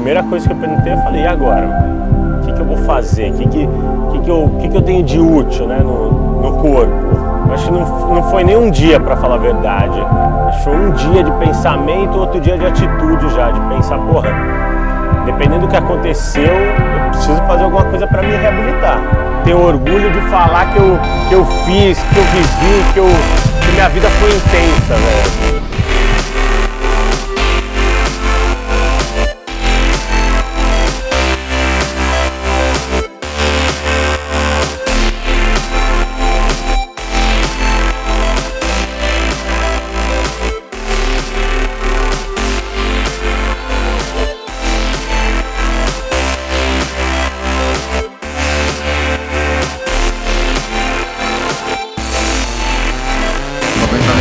primeira coisa que eu perguntei, eu falei, e agora? O que, que eu vou fazer? O que, que, que, que, eu, que, que eu tenho de útil né, no, no corpo? Acho que não, não foi nem um dia, para falar a verdade. Acho que foi um dia de pensamento, outro dia de atitude já, de pensar, porra, dependendo do que aconteceu, eu preciso fazer alguma coisa para me reabilitar. Tenho orgulho de falar que eu, que eu fiz, que eu vivi, que, eu, que minha vida foi intensa, velho.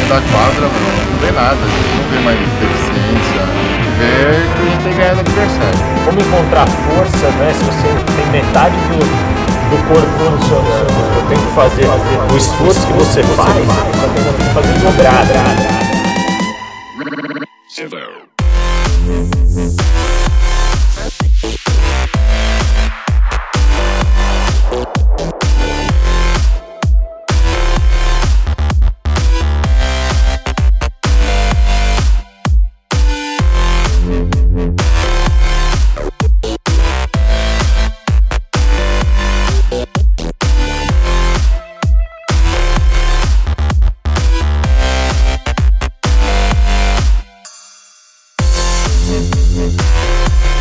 Da quadra, não vê nada, a gente não vê mais deficiência, gente vê que a gente tem ganhado adversário. Como encontrar força, né? Se você tem metade do, do corpo funcionando, eu tenho que fazer, o esforço que você faz, eu tenho que fazer dobrado. we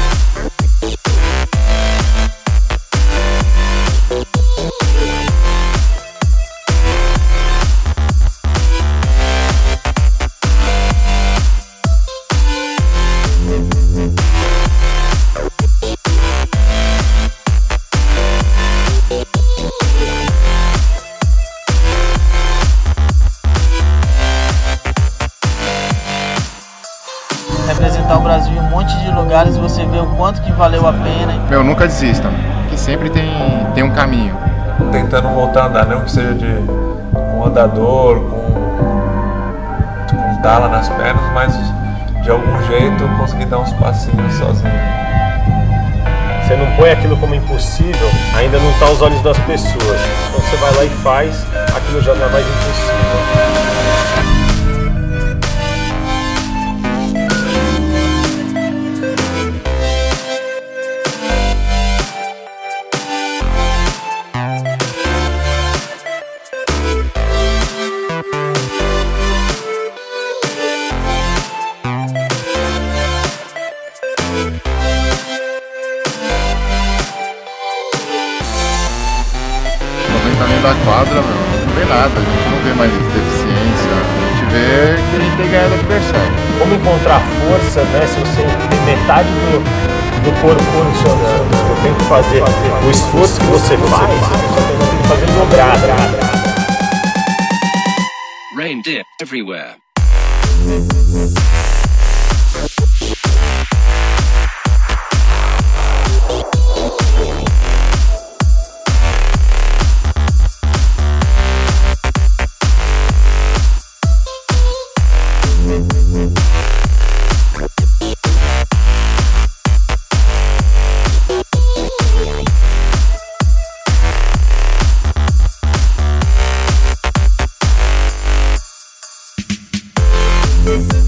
representar o Brasil em um monte de lugares e você vê o quanto que valeu a pena. Meu, nunca desistam, que sempre tem, tem um caminho. Tentando voltar a andar, não que seja de com andador, com, com tala nas pernas, mas de algum jeito conseguir dar uns passinhos sozinho. Você não põe aquilo como impossível, ainda não está aos olhos das pessoas. Então você vai lá e faz, aquilo já não é mais impossível. Quadra, meu, não vê nada, a gente não vê mais deficiência, a gente vê que a gente tem ganhado adversário. Como encontrar força, né, se você tem metade do, do corpo funcionando, eu tenho que fazer, fazer o esforço que você faz, só tem que fazer dobrado. Rain dip everywhere. Música